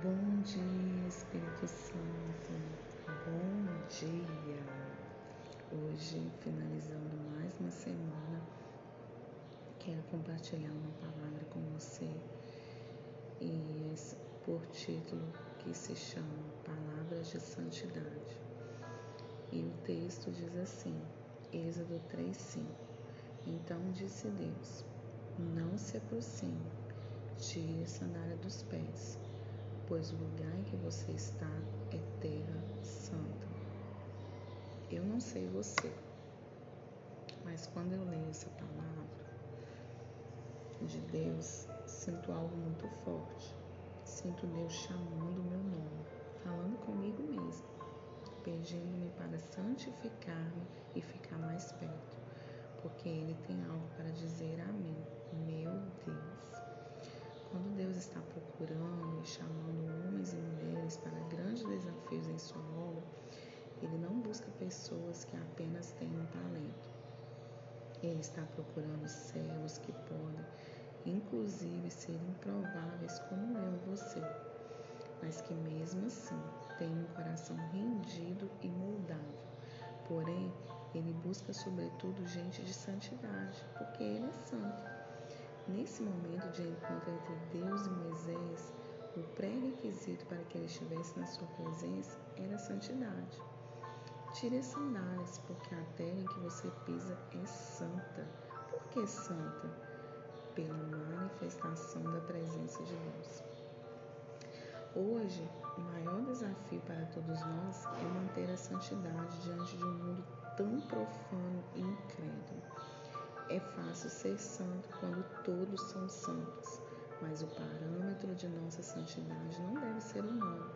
Bom dia, Espírito Santo. Bom dia. Hoje, finalizando mais uma semana, quero compartilhar uma palavra com você e por título que se chama Palavras de Santidade. E o texto diz assim, Êxodo 3:5. Então disse Deus: Não se aproxime, tire a sandália dos pés pois o lugar em que você está é terra santa. Eu não sei você, mas quando eu leio essa palavra de Deus, sinto algo muito forte. Sinto Deus chamando o meu nome, falando comigo mesmo, pedindo-me para santificar-me e ficar mais perto, porque Ele tem algo para dizer a mim, meu Deus. Quando Deus está procurando e chamando pessoas que apenas têm um talento. Ele está procurando servos que podem, inclusive, ser improváveis como eu você, mas que mesmo assim têm um coração rendido e moldável. Porém, Ele busca sobretudo gente de santidade, porque Ele é santo. Nesse momento de encontro entre Deus e Moisés, o pré-requisito para que ele estivesse na sua presença era a santidade. Tire as sandálias, porque a terra em que você pisa é santa. Por que santa? Pela manifestação da presença de Deus. Hoje, o maior desafio para todos nós é manter a santidade diante de um mundo tão profano e incrédulo. É fácil ser santo quando todos são santos, mas o parâmetro de nossa santidade não deve ser humano.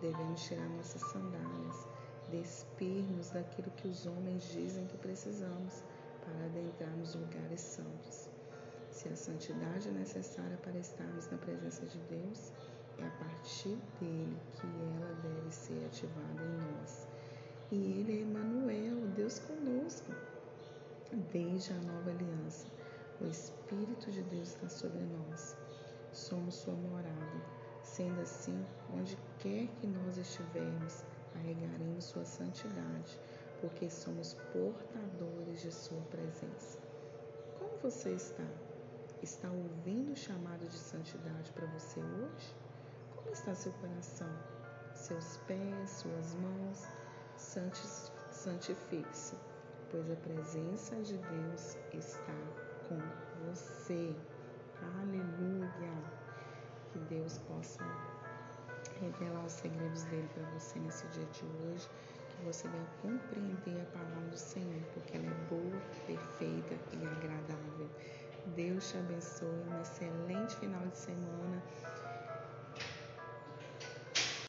Devemos tirar nossas sandálias, despir-nos daquilo que os homens dizem que precisamos para adentrarmos lugares santos. Se a santidade é necessária para estarmos na presença de Deus, é a partir dele que ela deve ser ativada em nós. E ele é Emmanuel, Deus conosco. Desde a nova aliança, o Espírito de Deus está sobre nós. Somos sua morada. Sendo assim, onde quer que nós estivermos, carregaremos sua santidade, porque somos portadores de sua presença. Como você está? Está ouvindo o chamado de santidade para você hoje? Como está seu coração? Seus pés, suas mãos? Santifique-se pois a presença de Deus está com você. Aleluia! Que Deus possa revelar os segredos dele para você nesse dia de hoje, que você venha compreender a palavra do Senhor, porque ela é boa, perfeita e agradável. Deus te abençoe, um excelente final de semana